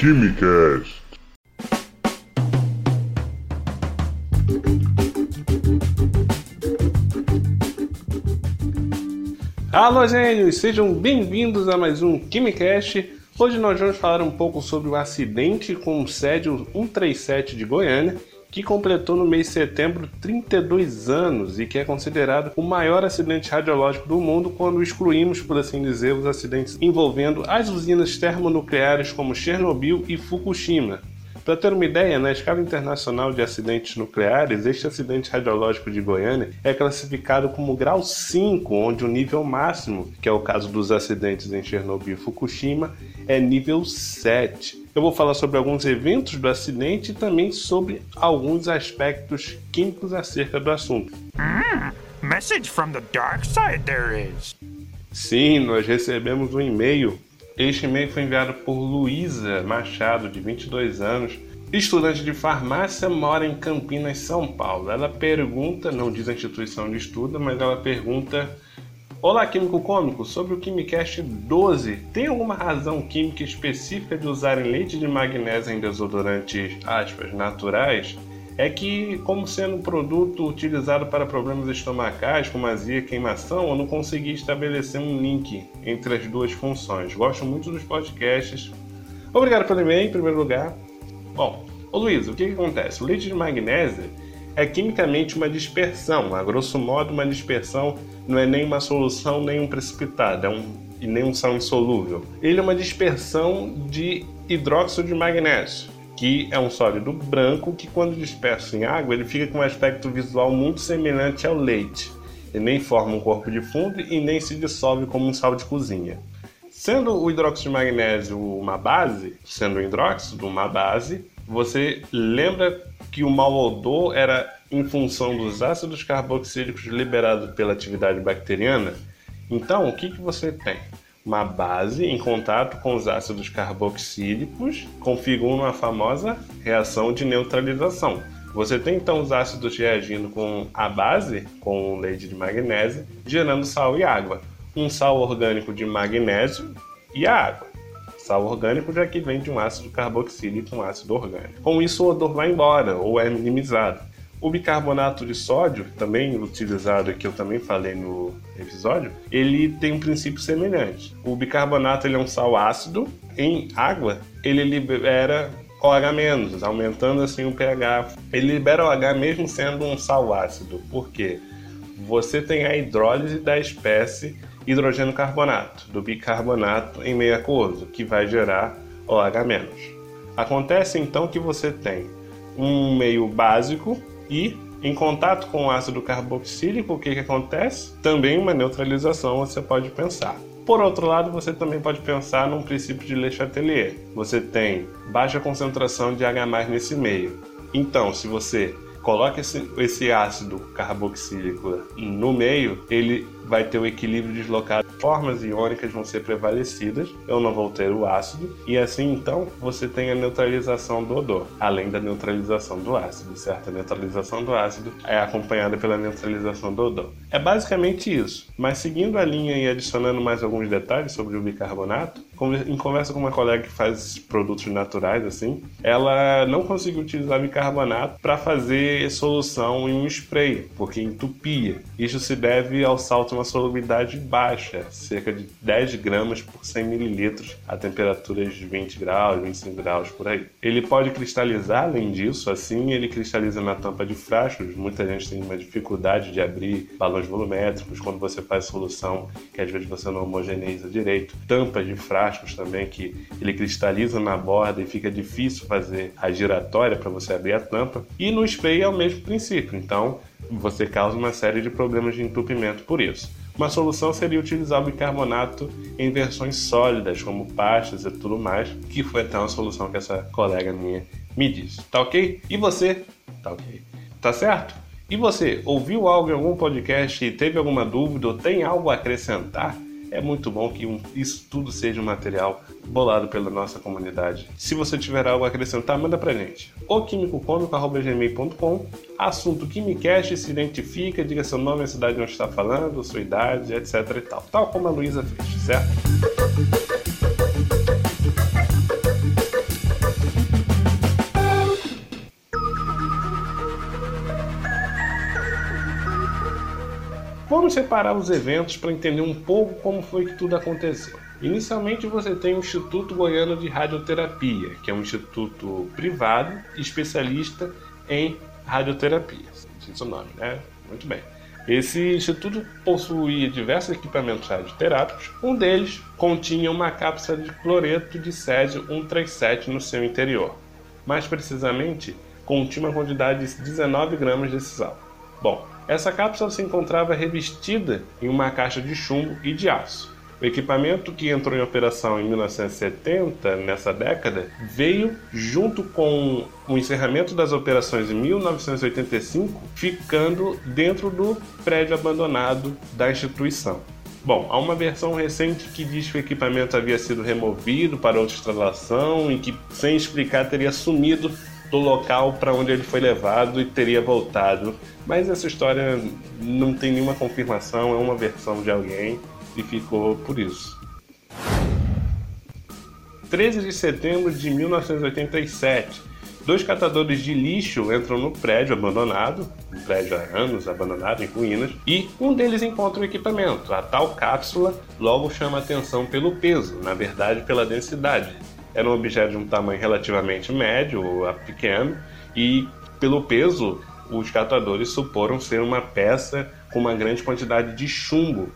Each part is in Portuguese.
Quimicast. Alô, gênios! Sejam bem-vindos a mais um Quimicast. Hoje nós vamos falar um pouco sobre o acidente com o Sédio 137 de Goiânia, que completou no mês de setembro 32 anos e que é considerado o maior acidente radiológico do mundo quando excluímos, por assim dizer, os acidentes envolvendo as usinas termonucleares como Chernobyl e Fukushima. Para ter uma ideia, na escala internacional de acidentes nucleares, este acidente radiológico de Goiânia é classificado como grau 5, onde o nível máximo, que é o caso dos acidentes em Chernobyl e Fukushima, é nível 7. Eu vou falar sobre alguns eventos do acidente e também sobre alguns aspectos químicos acerca do assunto. Mm, message from the dark side there is. Sim, nós recebemos um e-mail este e-mail foi enviado por Luísa Machado, de 22 anos, estudante de farmácia, mora em Campinas, São Paulo. Ela pergunta, não diz a instituição de estudo, mas ela pergunta: Olá, Químico Cômico, sobre o Quimicast 12, tem alguma razão química específica de usarem leite de magnésio em desodorantes, aspas, naturais? é que, como sendo um produto utilizado para problemas estomacais, como azia e queimação, eu não consegui estabelecer um link entre as duas funções. Gosto muito dos podcasts. Obrigado pelo e-mail, em primeiro lugar. Bom, ô Luiz, o que, que acontece? O leite de magnésio é quimicamente uma dispersão, a grosso modo, uma dispersão não é nem uma solução nem um precipitado, é um, e nem um sal insolúvel. Ele é uma dispersão de hidróxido de magnésio que é um sólido branco que, quando disperso em água, ele fica com um aspecto visual muito semelhante ao leite. Ele nem forma um corpo de fundo e nem se dissolve como um sal de cozinha. Sendo o hidróxido de magnésio uma base, sendo o hidróxido uma base, você lembra que o mau odor era em função dos ácidos carboxílicos liberados pela atividade bacteriana? Então, o que, que você tem? uma base em contato com os ácidos carboxílicos configuram a famosa reação de neutralização. Você tem então os ácidos reagindo com a base, com o leite de magnésio, gerando sal e água. Um sal orgânico de magnésio e a água. Sal orgânico já que vem de um ácido carboxílico, um ácido orgânico. Com isso, o odor vai embora ou é minimizado. O bicarbonato de sódio, também utilizado que eu também falei no episódio, ele tem um princípio semelhante. O bicarbonato ele é um sal ácido, em água ele libera OH-, aumentando assim o pH. Ele libera OH mesmo sendo um sal ácido. Por quê? Você tem a hidrólise da espécie hidrogênio carbonato, do bicarbonato em meio aquoso, que vai gerar OH-. Acontece então que você tem um meio básico e em contato com o ácido carboxílico, o que, que acontece? Também uma neutralização você pode pensar. Por outro lado, você também pode pensar num princípio de Le Chatelier. Você tem baixa concentração de H+ nesse meio. Então, se você coloca esse, esse ácido carboxílico no meio, ele vai ter o equilíbrio deslocado. Formas iônicas vão ser prevalecidas, eu não vou ter o ácido, e assim então você tem a neutralização do odor, além da neutralização do ácido, certo? A neutralização do ácido é acompanhada pela neutralização do odor. É basicamente isso, mas seguindo a linha e adicionando mais alguns detalhes sobre o bicarbonato, em conversa com uma colega que faz produtos naturais assim, ela não conseguiu utilizar bicarbonato para fazer solução em um spray, porque entupia. Isso se deve ao salto uma solubilidade baixa, cerca de 10 gramas por 100 mililitros, a temperaturas de 20 graus, 25 graus por aí. Ele pode cristalizar, além disso, assim ele cristaliza na tampa de frascos. Muita gente tem uma dificuldade de abrir balões volumétricos quando você faz solução que às vezes você não homogeneiza direito. Tampas de frascos também que ele cristaliza na borda e fica difícil fazer a giratória para você abrir a tampa. E no spray é o mesmo princípio. Então, você causa uma série de problemas de entupimento por isso. Uma solução seria utilizar o bicarbonato em versões sólidas, como pastas e tudo mais, que foi até uma solução que essa colega minha me disse. Tá ok? E você? Tá ok. Tá certo? E você, ouviu algo em algum podcast e teve alguma dúvida ou tem algo a acrescentar? É muito bom que um, isso tudo seja um material bolado pela nossa comunidade. Se você tiver algo a acrescentar, manda pra gente. O químicocômico.gmail.com Assunto Quimicast, se identifica, diga seu nome, a cidade onde está falando, sua idade, etc e tal. Tal como a Luísa fez, certo? Vamos separar os eventos para entender um pouco como foi que tudo aconteceu. Inicialmente você tem o Instituto Goiano de Radioterapia, que é um instituto privado especialista em radioterapia. Diz o nome, né? Muito bem. Esse instituto possuía diversos equipamentos radioterápicos. Um deles continha uma cápsula de cloreto de césio 137 no seu interior. Mais precisamente, continha uma quantidade de 19 gramas desse sal. Bom, essa cápsula se encontrava revestida em uma caixa de chumbo e de aço. O equipamento que entrou em operação em 1970, nessa década, veio junto com o encerramento das operações em 1985, ficando dentro do prédio abandonado da instituição. Bom, há uma versão recente que diz que o equipamento havia sido removido para outra instalação e que, sem explicar, teria sumido do local para onde ele foi levado e teria voltado. Mas essa história não tem nenhuma confirmação, é uma versão de alguém e ficou por isso. 13 de setembro de 1987, dois catadores de lixo entram no prédio abandonado, um prédio há anos abandonado em ruínas, e um deles encontra o equipamento. A tal cápsula logo chama atenção pelo peso, na verdade pela densidade. Era um objeto de um tamanho relativamente médio a pequeno, e pelo peso, os catadores suporam ser uma peça com uma grande quantidade de chumbo,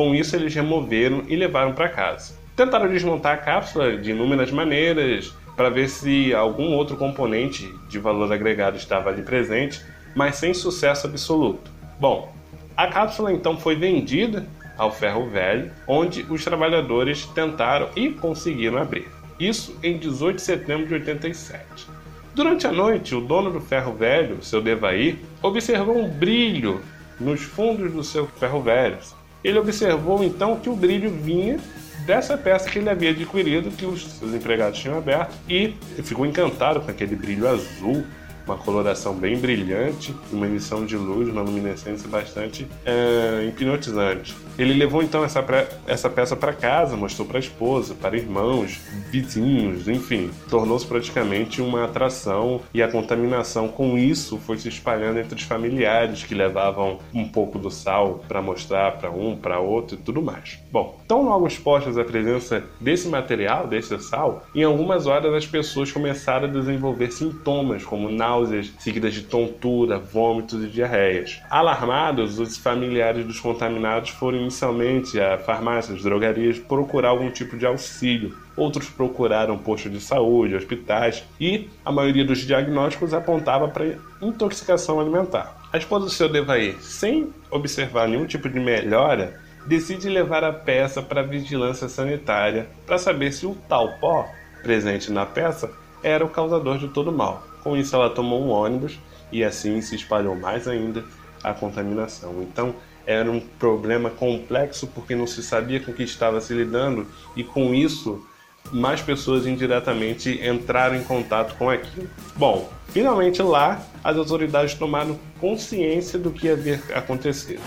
com isso, eles removeram e levaram para casa. Tentaram desmontar a cápsula de inúmeras maneiras para ver se algum outro componente de valor agregado estava ali presente, mas sem sucesso absoluto. Bom, a cápsula então foi vendida ao ferro velho, onde os trabalhadores tentaram e conseguiram abrir. Isso em 18 de setembro de 87. Durante a noite, o dono do ferro velho, seu Devair, observou um brilho nos fundos do seu ferro velho, ele observou então que o brilho vinha dessa peça que ele havia adquirido, que os seus empregados tinham aberto, e ficou encantado com aquele brilho azul uma coloração bem brilhante, uma emissão de luz, uma luminescência bastante é, hipnotizante. Ele levou então essa, essa peça para casa, mostrou para a esposa, para irmãos, vizinhos, enfim, tornou-se praticamente uma atração e a contaminação com isso foi se espalhando entre os familiares que levavam um pouco do sal para mostrar para um, para outro e tudo mais. Bom, tão logo expostas à presença desse material, desse sal, em algumas horas as pessoas começaram a desenvolver sintomas como náuseas náuseas seguidas de tontura, vômitos e diarreias. Alarmados, os familiares dos contaminados foram inicialmente a farmácias, drogarias procurar algum tipo de auxílio. Outros procuraram postos de saúde, hospitais e a maioria dos diagnósticos apontava para intoxicação alimentar. A esposa do seu Devair, sem observar nenhum tipo de melhora, decide levar a peça para a vigilância sanitária para saber se o tal pó presente na peça era o causador de todo o mal. Com isso, ela tomou um ônibus e assim se espalhou mais ainda a contaminação. Então, era um problema complexo porque não se sabia com que estava se lidando e com isso mais pessoas indiretamente entraram em contato com aquilo. Bom, finalmente lá as autoridades tomaram consciência do que havia acontecido.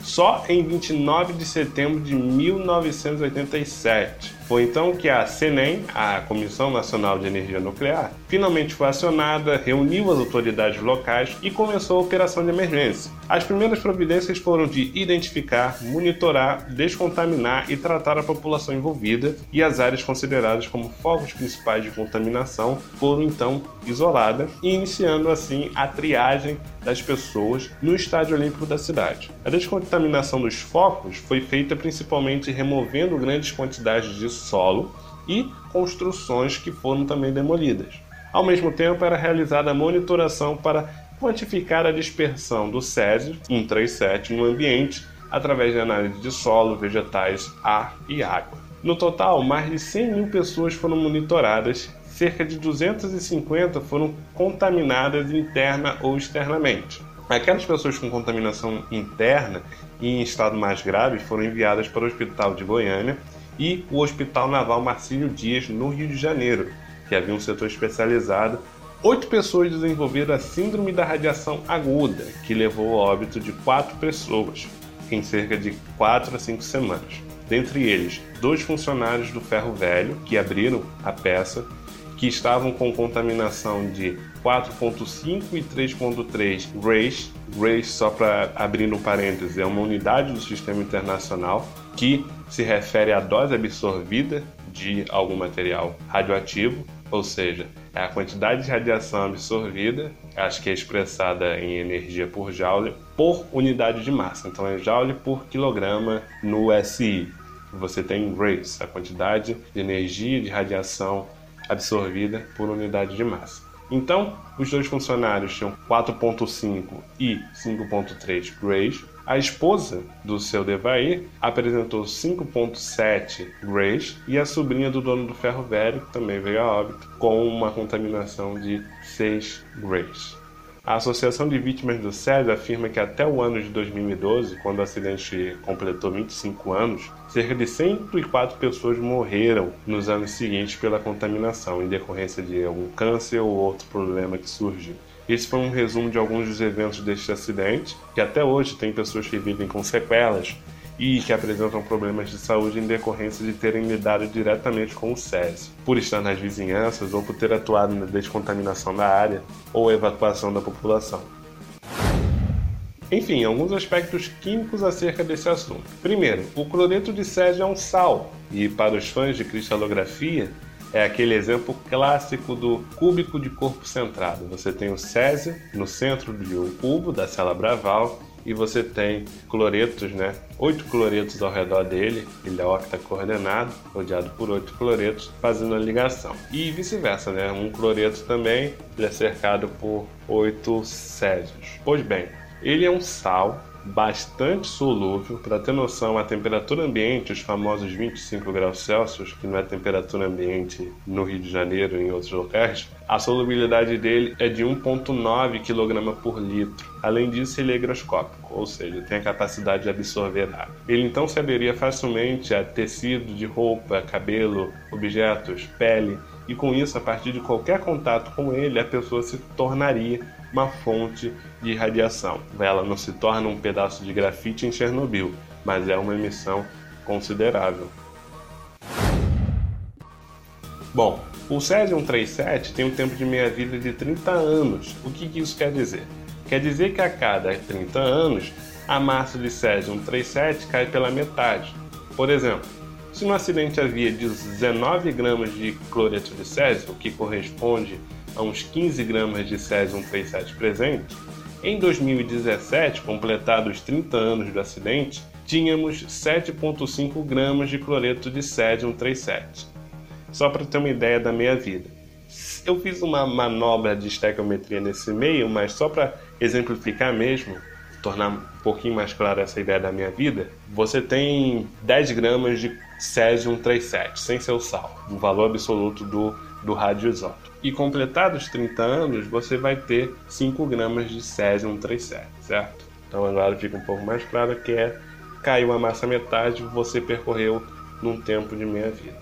Só em 29 de setembro de 1987 foi então que a CNEM, a Comissão Nacional de Energia Nuclear, finalmente foi acionada, reuniu as autoridades locais e começou a operação de emergência. As primeiras providências foram de identificar, monitorar, descontaminar e tratar a população envolvida, e as áreas consideradas como focos principais de contaminação foram então isoladas iniciando assim a triagem das pessoas no estádio olímpico da cidade. A descontaminação dos focos foi feita principalmente removendo grandes quantidades de solo e construções que foram também demolidas. Ao mesmo tempo, era realizada a monitoração para quantificar a dispersão do Césio 137 no ambiente através de análise de solo, vegetais, ar e água. No total, mais de 100 mil pessoas foram monitoradas, cerca de 250 foram contaminadas interna ou externamente. Aquelas pessoas com contaminação interna e em estado mais grave foram enviadas para o Hospital de Goiânia e o Hospital Naval Marcílio Dias, no Rio de Janeiro, que havia um setor especializado. Oito pessoas desenvolveram a síndrome da radiação aguda, que levou ao óbito de quatro pessoas em cerca de quatro a cinco semanas. Dentre eles, dois funcionários do ferro velho que abriram a peça, que estavam com contaminação de 4.5 e 3.3 grays. Grays, só para abrir no parênteses, é uma unidade do sistema internacional que se refere à dose absorvida de algum material radioativo, ou seja, é a quantidade de radiação absorvida, acho que é expressada em energia por joule, por unidade de massa. Então é joule por quilograma no SI. Você tem grays, a quantidade de energia de radiação absorvida por unidade de massa. Então, os dois funcionários tinham 4.5 e 5.3 grays. A esposa do seu Devair apresentou 5.7 grays e a sobrinha do dono do ferro velho, que também veio a óbito, com uma contaminação de 6 grays. A Associação de Vítimas do SES afirma que até o ano de 2012, quando o acidente completou 25 anos, cerca de 104 pessoas morreram nos anos seguintes pela contaminação, em decorrência de algum câncer ou outro problema que surgiu. Esse foi um resumo de alguns dos eventos deste acidente, que até hoje tem pessoas que vivem com sequelas, e que apresentam problemas de saúde em decorrência de terem lidado diretamente com o SESI, por estar nas vizinhanças ou por ter atuado na descontaminação da área ou evacuação da população. Enfim, alguns aspectos químicos acerca desse assunto. Primeiro, o cloreto de césio é um sal, e para os fãs de cristalografia, é aquele exemplo clássico do cúbico de corpo centrado. Você tem o césio no centro de um cubo da célula Braval e você tem cloretos, né? Oito cloretos ao redor dele, ele é octa-coordenado, rodeado por oito cloretos, fazendo a ligação. E vice-versa, né? Um cloreto também ele é cercado por oito césios. Pois bem, ele é um sal bastante solúvel. Para ter noção, a temperatura ambiente, os famosos 25 graus Celsius, que não é temperatura ambiente no Rio de Janeiro e em outros locais, a solubilidade dele é de 1,9 kg por litro. Além disso, ele é higroscópico, ou seja, tem a capacidade de absorver água. Ele então se aderia facilmente a tecido de roupa, cabelo, objetos, pele, e com isso, a partir de qualquer contato com ele, a pessoa se tornaria uma fonte de radiação. Ela não se torna um pedaço de grafite em Chernobyl, mas é uma emissão considerável. Bom, o Césio-137 tem um tempo de meia-vida de 30 anos. O que isso quer dizer? Quer dizer que a cada 30 anos, a massa de Césio-137 cai pela metade. Por exemplo, se no acidente havia 19 gramas de cloreto de césio, que corresponde a uns 15 gramas de césio-137 presente, em 2017, completados 30 anos do acidente, tínhamos 7,5 gramas de cloreto de césio-137. Só para ter uma ideia da meia-vida. Eu fiz uma manobra de estequiometria nesse meio, mas só para exemplificar mesmo, tornar um pouquinho mais clara essa ideia da minha vida, você tem 10 gramas de césio-137, sem seu sal, o valor absoluto do, do radioisótopo. E completados 30 anos, você vai ter 5 gramas de césio-137, certo? Então agora fica um pouco mais claro que é caiu a massa metade, você percorreu num tempo de meia vida.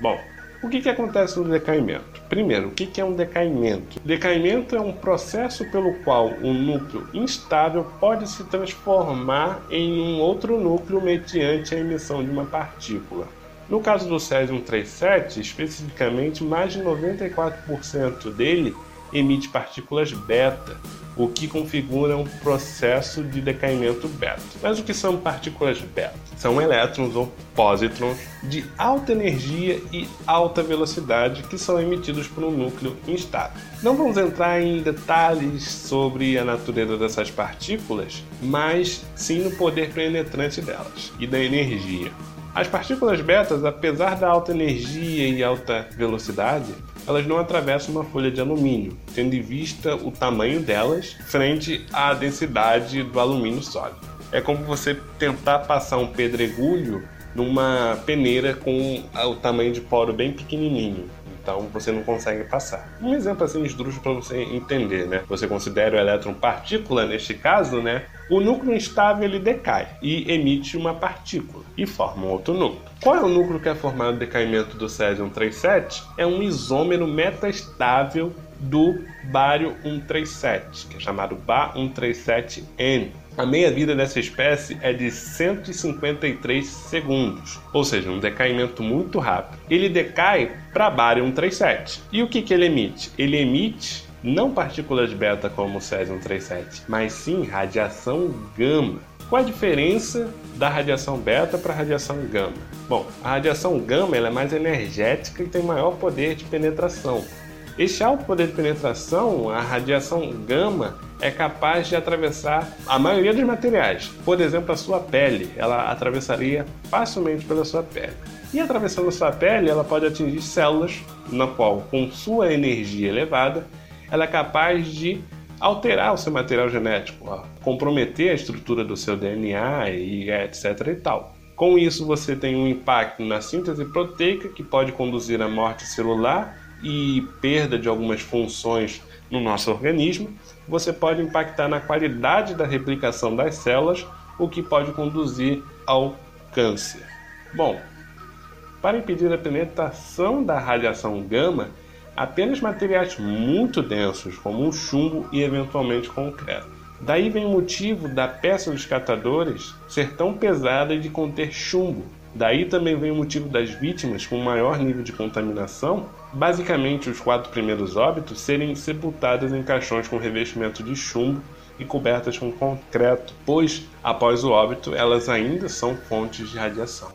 Bom, o que, que acontece no decaimento? Primeiro, o que, que é um decaimento? Decaimento é um processo pelo qual um núcleo instável pode se transformar em um outro núcleo mediante a emissão de uma partícula. No caso do Césio 137, especificamente, mais de 94% dele emite partículas beta, o que configura um processo de decaimento beta. Mas o que são partículas beta? São elétrons ou pósitrons de alta energia e alta velocidade que são emitidos por um núcleo instável. Não vamos entrar em detalhes sobre a natureza dessas partículas, mas sim no poder penetrante delas e da energia. As partículas betas, apesar da alta energia e alta velocidade, elas não atravessam uma folha de alumínio, tendo em vista o tamanho delas frente à densidade do alumínio sólido. É como você tentar passar um pedregulho numa peneira com o tamanho de poro bem pequenininho. Então você não consegue passar. Um exemplo assim esdrúxulo para você entender, né? Você considera o elétron partícula neste caso, né? O núcleo instável ele decai e emite uma partícula e forma um outro núcleo. Qual é o núcleo que é formado no decaimento do césio 137? É um isômero metastável do bário 137, que é chamado Ba137N. A meia-vida dessa espécie é de 153 segundos, ou seja, um decaimento muito rápido. Ele decai para bário 137. E o que, que ele emite? Ele emite não partículas beta como o césio-137, mas sim radiação gama. Qual a diferença da radiação beta para a radiação gama? Bom, a radiação gama é mais energética e tem maior poder de penetração. Este alto poder de penetração, a radiação gama, é capaz de atravessar a maioria dos materiais. Por exemplo, a sua pele, ela atravessaria facilmente pela sua pele. E atravessando a sua pele, ela pode atingir células, na qual, com sua energia elevada, ela é capaz de alterar o seu material genético, ó, comprometer a estrutura do seu DNA e etc e tal. Com isso, você tem um impacto na síntese proteica que pode conduzir à morte celular e perda de algumas funções no nosso organismo, você pode impactar na qualidade da replicação das células, o que pode conduzir ao câncer. Bom, para impedir a penetração da radiação gama, apenas materiais muito densos, como o chumbo e eventualmente concreto. Daí vem o motivo da peça dos catadores ser tão pesada e de conter chumbo, Daí também vem o motivo das vítimas com maior nível de contaminação, basicamente os quatro primeiros óbitos, serem sepultadas em caixões com revestimento de chumbo e cobertas com concreto, pois após o óbito elas ainda são fontes de radiação.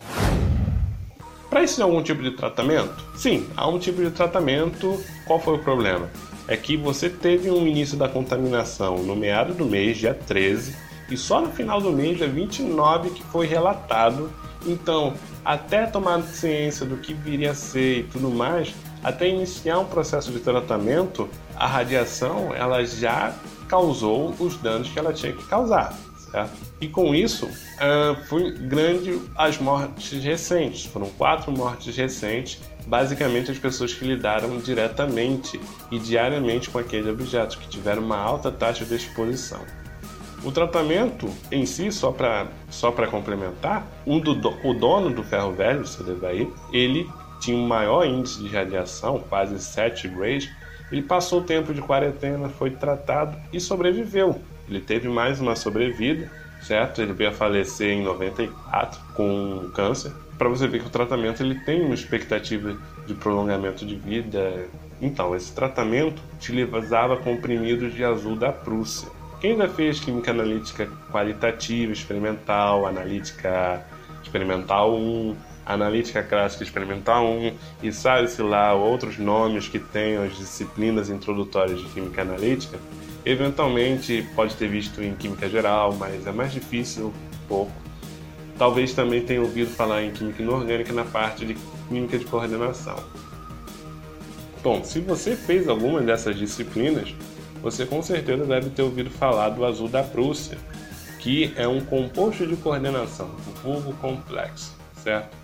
Para isso, algum tipo de tratamento? Sim, há um tipo de tratamento. Qual foi o problema? É que você teve um início da contaminação no meado do mês, dia 13, e só no final do mês, dia 29, que foi relatado então, até tomar ciência do que viria a ser e tudo mais, até iniciar um processo de tratamento, a radiação ela já causou os danos que ela tinha que causar. Certo? E com isso, uh, foi grande as mortes recentes. Foram quatro mortes recentes, basicamente as pessoas que lidaram diretamente e diariamente com aquele objeto, que tiveram uma alta taxa de exposição. O tratamento em si, só para só complementar, um do, o dono do ferro velho, o CDVI, ele tinha um maior índice de radiação, quase 7 grays. Ele passou o tempo de quarentena, foi tratado e sobreviveu. Ele teve mais uma sobrevida, certo? Ele veio a falecer em 94 com câncer. Para você ver que o tratamento ele tem uma expectativa de prolongamento de vida. Então, esse tratamento utilizava comprimidos de azul da Prússia quem já fez química analítica qualitativa, experimental, analítica experimental 1, analítica clássica experimental 1 e sabe-se lá outros nomes que tenham as disciplinas introdutórias de química analítica, eventualmente pode ter visto em química geral, mas é mais difícil um pouco. Talvez também tenha ouvido falar em química inorgânica na parte de química de coordenação. Bom, se você fez alguma dessas disciplinas, você com certeza deve ter ouvido falar do azul da Prússia, que é um composto de coordenação, o vulgo complexo, certo?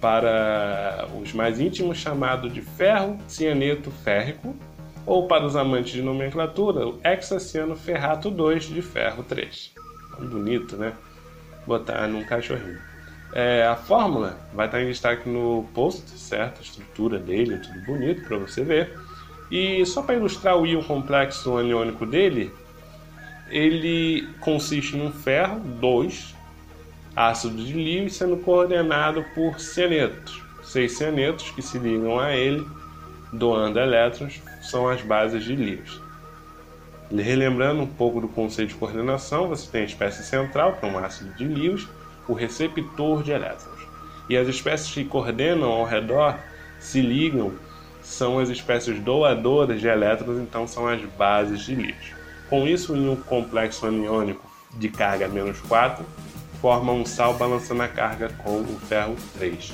Para os mais íntimos, chamado de ferro cianeto férrico, ou para os amantes de nomenclatura, o hexaciano ferrato 2 de ferro 3. Bonito, né? Botar num cachorrinho. É, a fórmula vai estar em destaque no post, certo? A estrutura dele, tudo bonito para você ver. E só para ilustrar o íon complexo aniônico dele, ele consiste em um ferro, 2, ácido de lítio sendo coordenado por cianetos. Seis cianetos que se ligam a ele, doando elétrons, são as bases de lítio. Relembrando um pouco do conceito de coordenação, você tem a espécie central, que é um ácido de Lewis, o receptor de elétrons. E as espécies que coordenam ao redor se ligam são as espécies doadoras de elétrons, então são as bases de lítio. Com isso, em um complexo aniônico de carga menos 4, forma um sal balançando a carga com o ferro 3.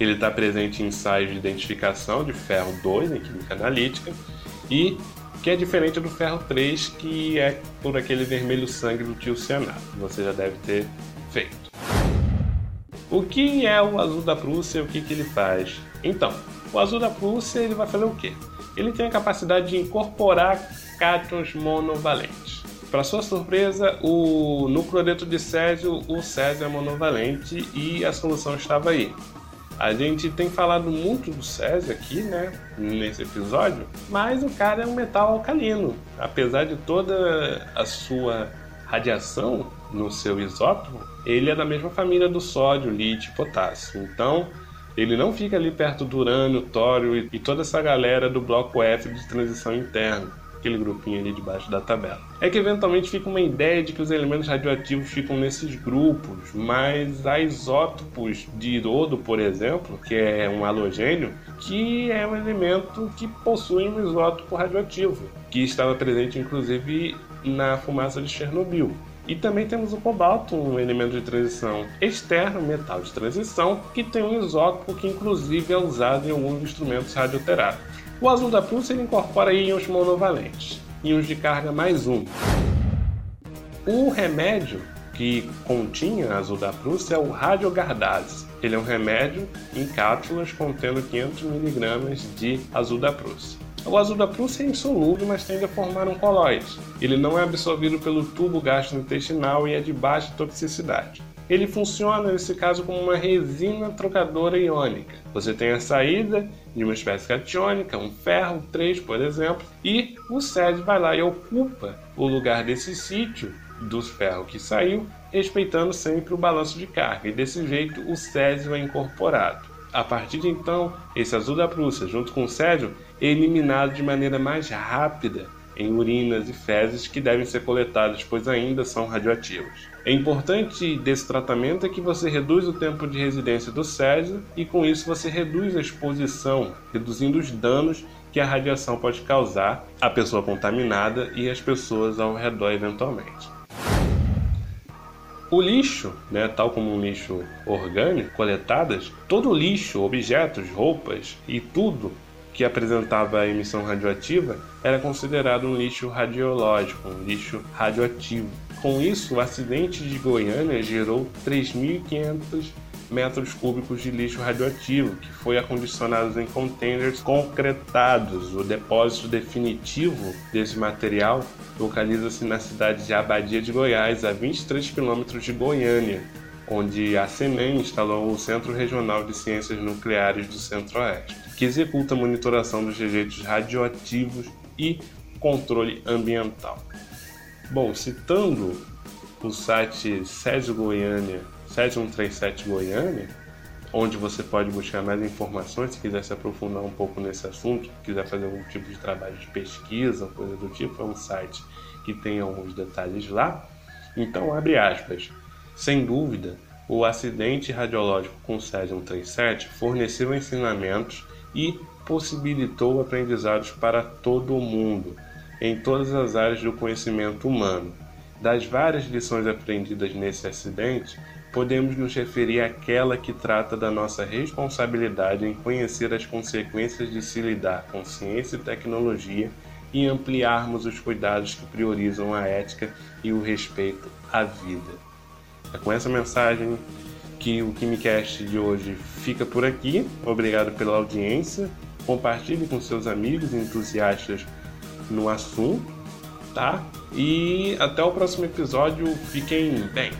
Ele está presente em ensaios de identificação de ferro 2 em química analítica e que é diferente do ferro 3, que é por aquele vermelho sangue do tiocianato. Você já deve ter feito. O que é o azul da Prússia e o que, que ele faz? Então, o azul da Prússia ele vai fazer o quê? Ele tem a capacidade de incorporar cátions monovalentes. Para sua surpresa, o, no cloreto de Césio, o Césio é monovalente e a solução estava aí. A gente tem falado muito do Césio aqui, né, nesse episódio, mas o cara é um metal alcalino. Apesar de toda a sua radiação no seu isótopo, ele é da mesma família do sódio, lítio e potássio. Então, ele não fica ali perto do urânio, tório e toda essa galera do bloco F de transição interna. Aquele grupinho ali debaixo da tabela. É que eventualmente fica uma ideia de que os elementos radioativos ficam nesses grupos, mas há isótopos de iodo, por exemplo, que é um halogênio, que é um elemento que possui um isótopo radioativo, que estava presente inclusive na fumaça de Chernobyl. E também temos o cobalto, um elemento de transição externo, metal de transição, que tem um isótopo que inclusive é usado em alguns instrumentos radioterápicos. O azul da Prússia incorpora íons monovalentes, íons de carga mais um. O remédio que continha azul da Prússia é o radiogardase. Ele é um remédio em cápsulas contendo 500 mg de azul da Prússia. O azul da Prússia é insolúvel, mas tende a formar um colóide. Ele não é absorvido pelo tubo gastrointestinal e é de baixa toxicidade. Ele funciona, nesse caso, como uma resina trocadora iônica. Você tem a saída de uma espécie catiônica, um ferro 3, por exemplo, e o SED vai lá e ocupa o lugar desse sítio do ferro que saiu, respeitando sempre o balanço de carga, e desse jeito o césio é incorporado. A partir de então, esse azul da Prússia, junto com o césio, é eliminado de maneira mais rápida em urinas e fezes que devem ser coletadas, pois ainda são radioativos. É importante desse tratamento é que você reduz o tempo de residência do césio e com isso você reduz a exposição, reduzindo os danos que a radiação pode causar à pessoa contaminada e às pessoas ao redor eventualmente. O lixo, né, tal como um lixo orgânico, coletadas, todo lixo, objetos, roupas e tudo que apresentava a emissão radioativa era considerado um lixo radiológico, um lixo radioativo. Com isso, o acidente de Goiânia gerou 3.500 metros cúbicos de lixo radioativo, que foi acondicionado em containers concretados. O depósito definitivo desse material localiza-se na cidade de Abadia de Goiás, a 23 quilômetros de Goiânia, onde a CENEM instalou o Centro Regional de Ciências Nucleares do Centro-Oeste, que executa a monitoração dos rejeitos radioativos e controle ambiental. Bom, citando o site Césio Goiânia 7137 Goiânia, onde você pode buscar mais informações se quiser se aprofundar um pouco nesse assunto, quiser fazer algum tipo de trabalho de pesquisa, coisa do tipo, é um site que tem alguns detalhes lá. Então, abre aspas. Sem dúvida, o acidente radiológico com Césio 137 forneceu ensinamentos e possibilitou aprendizados para todo o mundo, em todas as áreas do conhecimento humano. Das várias lições aprendidas nesse acidente, podemos nos referir àquela que trata da nossa responsabilidade em conhecer as consequências de se lidar com ciência e tecnologia e ampliarmos os cuidados que priorizam a ética e o respeito à vida. É com essa mensagem que o KimiCast de hoje fica por aqui. Obrigado pela audiência. Compartilhe com seus amigos entusiastas no assunto, tá? E até o próximo episódio. Fiquem bem.